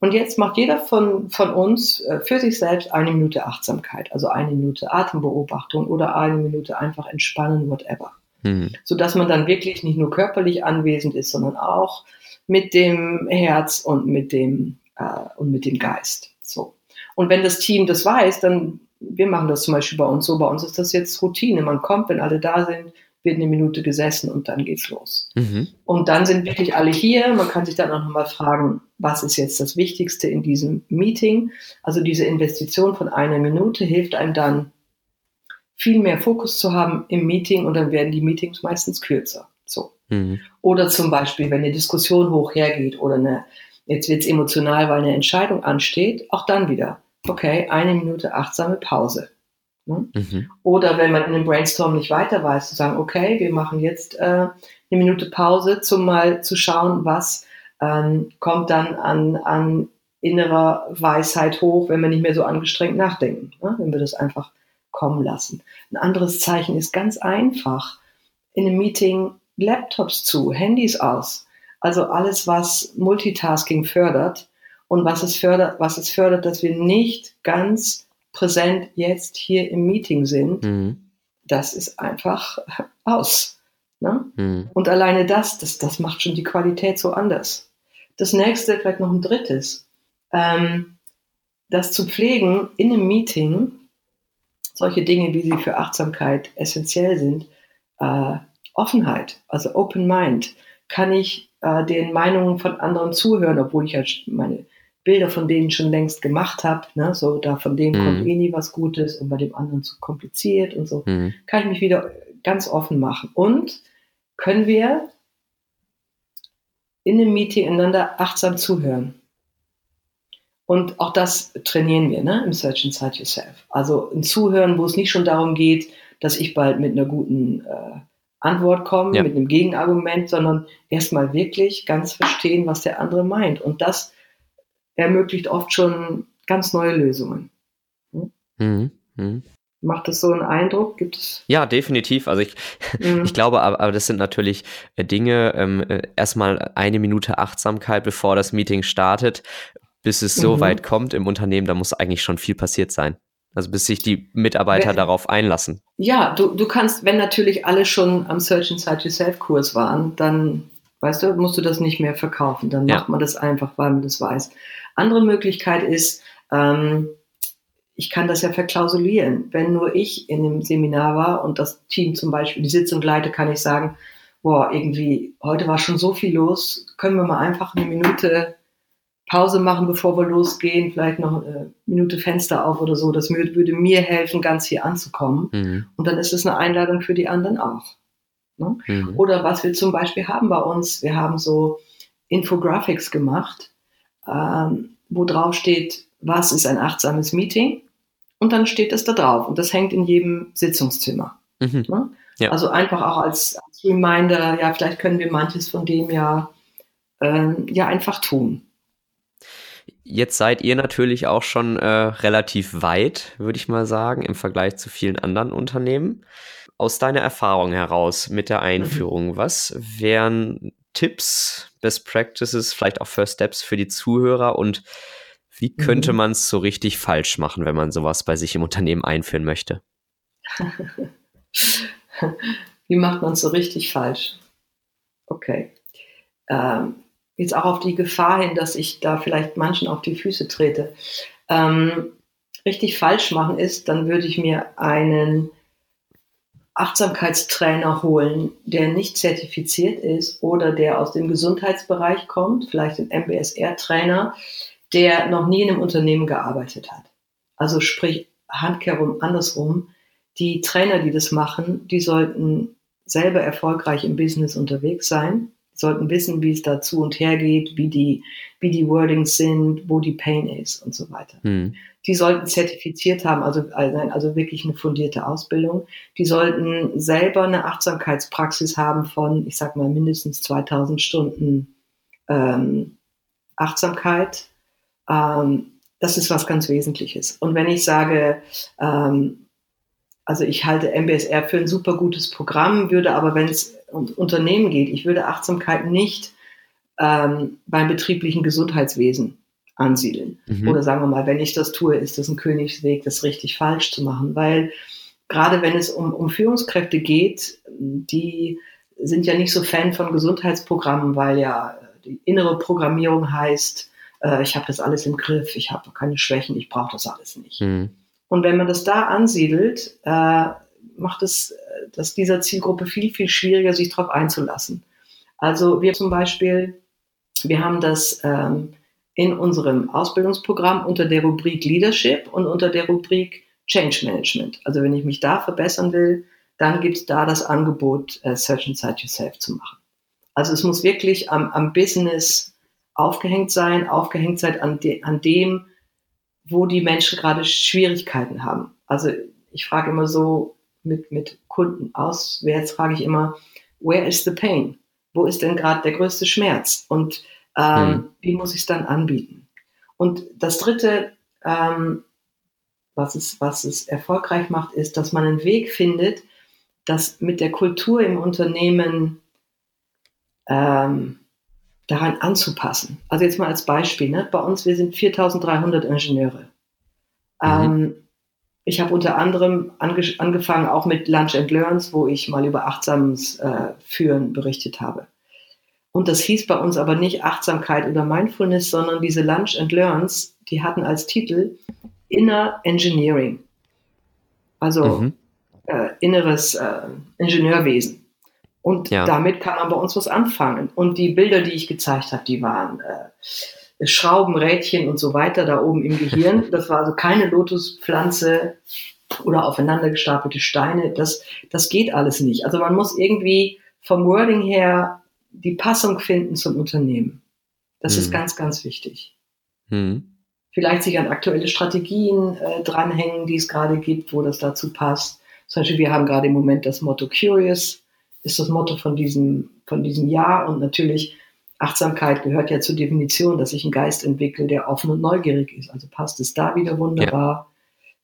Und jetzt macht jeder von, von uns äh, für sich selbst eine Minute Achtsamkeit, also eine Minute Atembeobachtung oder eine Minute einfach entspannen, whatever. Mhm. Sodass man dann wirklich nicht nur körperlich anwesend ist, sondern auch mit dem Herz und mit dem, äh, und mit dem Geist. So. Und wenn das Team das weiß, dann, wir machen das zum Beispiel bei uns so, bei uns ist das jetzt Routine. Man kommt, wenn alle da sind, wird eine Minute gesessen und dann geht's los. Mhm. Und dann sind wirklich alle hier. Man kann sich dann auch nochmal fragen, was ist jetzt das Wichtigste in diesem Meeting? Also diese Investition von einer Minute hilft einem dann, viel mehr Fokus zu haben im Meeting und dann werden die Meetings meistens kürzer. So. Mhm. Oder zum Beispiel, wenn eine Diskussion hoch hergeht oder eine, jetzt wird's emotional, weil eine Entscheidung ansteht, auch dann wieder, okay, eine Minute achtsame Pause. Ne? Mhm. Oder wenn man in einem Brainstorm nicht weiter weiß, zu sagen, okay, wir machen jetzt äh, eine Minute Pause, zum mal zu schauen, was ähm, kommt dann an, an innerer Weisheit hoch, wenn wir nicht mehr so angestrengt nachdenken, ne? wenn wir das einfach kommen lassen. Ein anderes Zeichen ist ganz einfach. In einem Meeting Laptops zu, Handys aus. Also alles, was Multitasking fördert und was es fördert, was es fördert, dass wir nicht ganz präsent jetzt hier im Meeting sind, mhm. das ist einfach aus. Ne? Mhm. Und alleine das, das, das macht schon die Qualität so anders. Das nächste, vielleicht noch ein drittes, ähm, das zu pflegen in einem Meeting, solche Dinge, wie sie für Achtsamkeit essentiell sind, äh, Offenheit, also Open Mind, kann ich äh, den Meinungen von anderen zuhören, obwohl ich ja meine Bilder von denen schon längst gemacht habe, ne? so da von dem mhm. kommt eh nie was Gutes und bei dem anderen zu kompliziert und so, mhm. kann ich mich wieder ganz offen machen. Und können wir in einem Meeting einander achtsam zuhören. Und auch das trainieren wir ne, im Search Inside Yourself. Also ein Zuhören, wo es nicht schon darum geht, dass ich bald mit einer guten äh, Antwort komme, ja. mit einem Gegenargument, sondern erstmal wirklich ganz verstehen, was der andere meint. Und das ermöglicht oft schon ganz neue Lösungen. Hm? Mhm. Mhm. Macht das so einen Eindruck? Gibt es? Ja, definitiv. Also ich, mhm. (laughs) ich glaube, aber, aber das sind natürlich äh, Dinge, ähm, äh, erstmal eine Minute Achtsamkeit, bevor das Meeting startet, bis es so mhm. weit kommt im Unternehmen, da muss eigentlich schon viel passiert sein. Also bis sich die Mitarbeiter wenn, darauf einlassen. Ja, du, du kannst, wenn natürlich alle schon am Search Inside Yourself Kurs waren, dann, weißt du, musst du das nicht mehr verkaufen. Dann ja. macht man das einfach, weil man das weiß. Andere Möglichkeit ist, ähm, ich kann das ja verklausulieren. Wenn nur ich in dem Seminar war und das Team zum Beispiel die Sitzung leite, kann ich sagen, boah, irgendwie, heute war schon so viel los, können wir mal einfach eine Minute Pause machen, bevor wir losgehen, vielleicht noch eine Minute Fenster auf oder so. Das würde mir helfen, ganz hier anzukommen. Mhm. Und dann ist es eine Einladung für die anderen auch. Ne? Mhm. Oder was wir zum Beispiel haben bei uns, wir haben so Infographics gemacht, ähm, wo drauf steht, was ist ein achtsames Meeting? Und dann steht es da drauf. Und das hängt in jedem Sitzungszimmer. Mhm. Ne? Ja. Also einfach auch als, als, Reminder, ja, vielleicht können wir manches von dem ja, ähm, ja einfach tun. Jetzt seid ihr natürlich auch schon äh, relativ weit, würde ich mal sagen, im Vergleich zu vielen anderen Unternehmen. Aus deiner Erfahrung heraus mit der Einführung, mhm. was wären Tipps, Best Practices, vielleicht auch First Steps für die Zuhörer und wie könnte mhm. man es so richtig falsch machen, wenn man sowas bei sich im Unternehmen einführen möchte? (laughs) wie macht man es so richtig falsch? Okay. Ähm, jetzt auch auf die Gefahr hin, dass ich da vielleicht manchen auf die Füße trete, ähm, richtig falsch machen ist, dann würde ich mir einen Achtsamkeitstrainer holen, der nicht zertifiziert ist oder der aus dem Gesundheitsbereich kommt, vielleicht ein MBSR-Trainer, der noch nie in einem Unternehmen gearbeitet hat. Also sprich, handkehrum andersrum, die Trainer, die das machen, die sollten selber erfolgreich im Business unterwegs sein sollten wissen, wie es da zu und her geht, wie die, wie die Wordings sind, wo die Pain ist und so weiter. Mhm. Die sollten zertifiziert haben, also, also wirklich eine fundierte Ausbildung. Die sollten selber eine Achtsamkeitspraxis haben von, ich sag mal, mindestens 2000 Stunden ähm, Achtsamkeit. Ähm, das ist was ganz Wesentliches. Und wenn ich sage, ähm, also ich halte MBSR für ein super gutes Programm, würde aber, wenn es ums Unternehmen geht, ich würde Achtsamkeit nicht ähm, beim betrieblichen Gesundheitswesen ansiedeln. Mhm. Oder sagen wir mal, wenn ich das tue, ist das ein Königsweg, das richtig falsch zu machen. Weil gerade wenn es um, um Führungskräfte geht, die sind ja nicht so Fan von Gesundheitsprogrammen, weil ja die innere Programmierung heißt, äh, ich habe das alles im Griff, ich habe keine Schwächen, ich brauche das alles nicht. Mhm. Und wenn man das da ansiedelt, äh, macht es das dieser Zielgruppe viel, viel schwieriger, sich darauf einzulassen. Also wir zum Beispiel, wir haben das ähm, in unserem Ausbildungsprogramm unter der Rubrik Leadership und unter der Rubrik Change Management. Also wenn ich mich da verbessern will, dann gibt es da das Angebot, äh, Search Inside Yourself zu machen. Also es muss wirklich am, am Business aufgehängt sein, aufgehängt sein an, de, an dem, wo die Menschen gerade Schwierigkeiten haben. Also ich frage immer so mit, mit Kunden auswärts, frage ich immer, where is the pain? Wo ist denn gerade der größte Schmerz? Und ähm, hm. wie muss ich es dann anbieten? Und das Dritte, ähm, was, es, was es erfolgreich macht, ist, dass man einen Weg findet, das mit der Kultur im Unternehmen ähm, daran anzupassen. Also jetzt mal als Beispiel, ne? bei uns, wir sind 4300 Ingenieure. Mhm. Ähm, ich habe unter anderem ange angefangen auch mit Lunch and Learns, wo ich mal über achtsames äh, Führen berichtet habe. Und das hieß bei uns aber nicht Achtsamkeit oder Mindfulness, sondern diese Lunch and Learns, die hatten als Titel Inner Engineering. Also mhm. äh, inneres äh, Ingenieurwesen. Und ja. damit kann man bei uns was anfangen. Und die Bilder, die ich gezeigt habe, die waren äh, Schrauben, Rädchen und so weiter da oben im Gehirn. (laughs) Das war also keine Lotuspflanze oder aufeinander gestapelte Steine. Das, das geht alles nicht. Also man muss irgendwie vom Wording her die Passung finden zum Unternehmen. Das hm. ist ganz, ganz wichtig. Hm. Vielleicht sich an aktuelle Strategien äh, dranhängen, die es gerade gibt, wo das dazu passt. Zum Beispiel, wir haben gerade im Moment das Motto Curious ist das Motto von diesem, von diesem Jahr. Und natürlich, Achtsamkeit gehört ja zur Definition, dass ich einen Geist entwickle, der offen und neugierig ist. Also passt es da wieder wunderbar.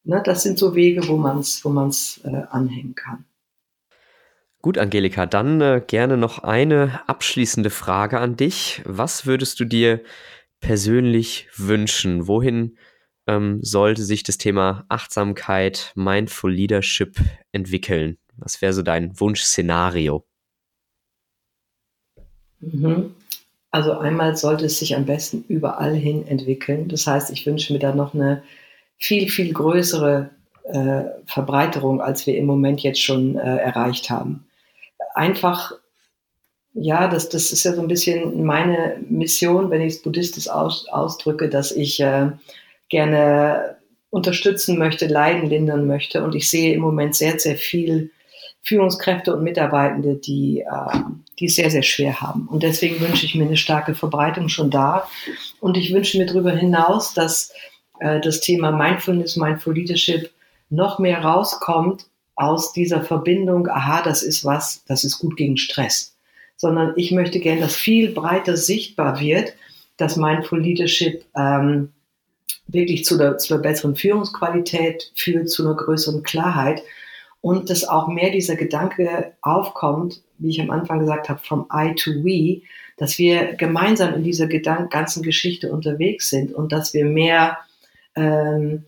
Ja. Ne, das sind so Wege, wo man es wo man's, äh, anhängen kann. Gut, Angelika, dann äh, gerne noch eine abschließende Frage an dich. Was würdest du dir persönlich wünschen? Wohin ähm, sollte sich das Thema Achtsamkeit, Mindful Leadership entwickeln? Was wäre so dein Wunschszenario? Mhm. Also einmal sollte es sich am besten überall hin entwickeln. Das heißt, ich wünsche mir da noch eine viel, viel größere äh, Verbreiterung, als wir im Moment jetzt schon äh, erreicht haben. Einfach, ja, das, das ist ja so ein bisschen meine Mission, wenn ich es buddhistisch aus, ausdrücke, dass ich äh, gerne unterstützen möchte, Leiden lindern möchte. Und ich sehe im Moment sehr, sehr viel Führungskräfte und Mitarbeitende, die, äh, die es sehr, sehr schwer haben. Und deswegen wünsche ich mir eine starke Verbreitung schon da. Und ich wünsche mir darüber hinaus, dass äh, das Thema Mindfulness, Mindful Leadership noch mehr rauskommt aus dieser Verbindung, aha, das ist was, das ist gut gegen Stress. Sondern ich möchte gerne, dass viel breiter sichtbar wird, dass Mindful Leadership ähm, wirklich zu der, zu der besseren Führungsqualität führt, zu einer größeren Klarheit und dass auch mehr dieser Gedanke aufkommt, wie ich am Anfang gesagt habe, from I to we, dass wir gemeinsam in dieser Gedank ganzen Geschichte unterwegs sind und dass wir mehr ähm,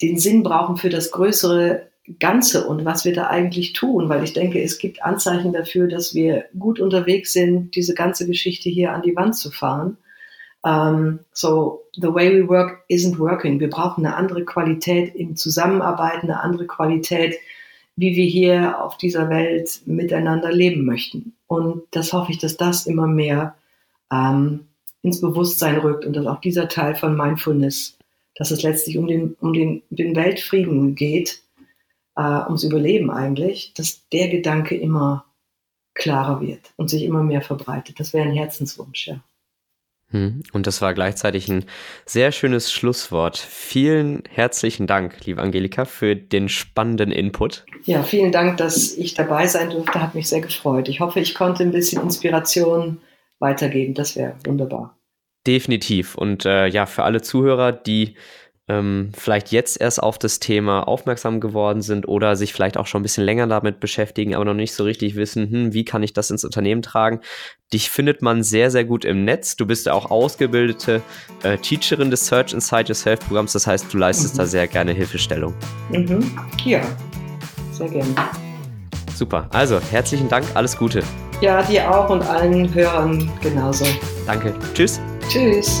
den Sinn brauchen für das größere Ganze und was wir da eigentlich tun, weil ich denke, es gibt Anzeichen dafür, dass wir gut unterwegs sind, diese ganze Geschichte hier an die Wand zu fahren. Um, ähm, so the way we work isn't working. Wir brauchen eine andere Qualität im Zusammenarbeiten, eine andere Qualität wie wir hier auf dieser Welt miteinander leben möchten. Und das hoffe ich, dass das immer mehr ähm, ins Bewusstsein rückt und dass auch dieser Teil von Mindfulness, dass es letztlich um den, um den, den Weltfrieden geht, äh, ums Überleben eigentlich, dass der Gedanke immer klarer wird und sich immer mehr verbreitet. Das wäre ein Herzenswunsch, ja. Hm, und das war gleichzeitig ein sehr schönes Schlusswort. Vielen herzlichen Dank, liebe Angelika, für den spannenden Input. Ja, vielen Dank, dass ich dabei sein durfte. Hat mich sehr gefreut. Ich hoffe, ich konnte ein bisschen Inspiration weitergeben. Das wäre wunderbar. Definitiv. Und äh, ja, für alle Zuhörer, die ähm, vielleicht jetzt erst auf das Thema aufmerksam geworden sind oder sich vielleicht auch schon ein bisschen länger damit beschäftigen, aber noch nicht so richtig wissen, hm, wie kann ich das ins Unternehmen tragen. Dich findet man sehr, sehr gut im Netz. Du bist ja auch ausgebildete äh, Teacherin des Search Inside Yourself Programms. Das heißt, du leistest mhm. da sehr gerne Hilfestellung. Mhm. Ja, sehr gerne. Super. Also, herzlichen Dank. Alles Gute. Ja, dir auch und allen Hörern genauso. Danke. Tschüss. Tschüss.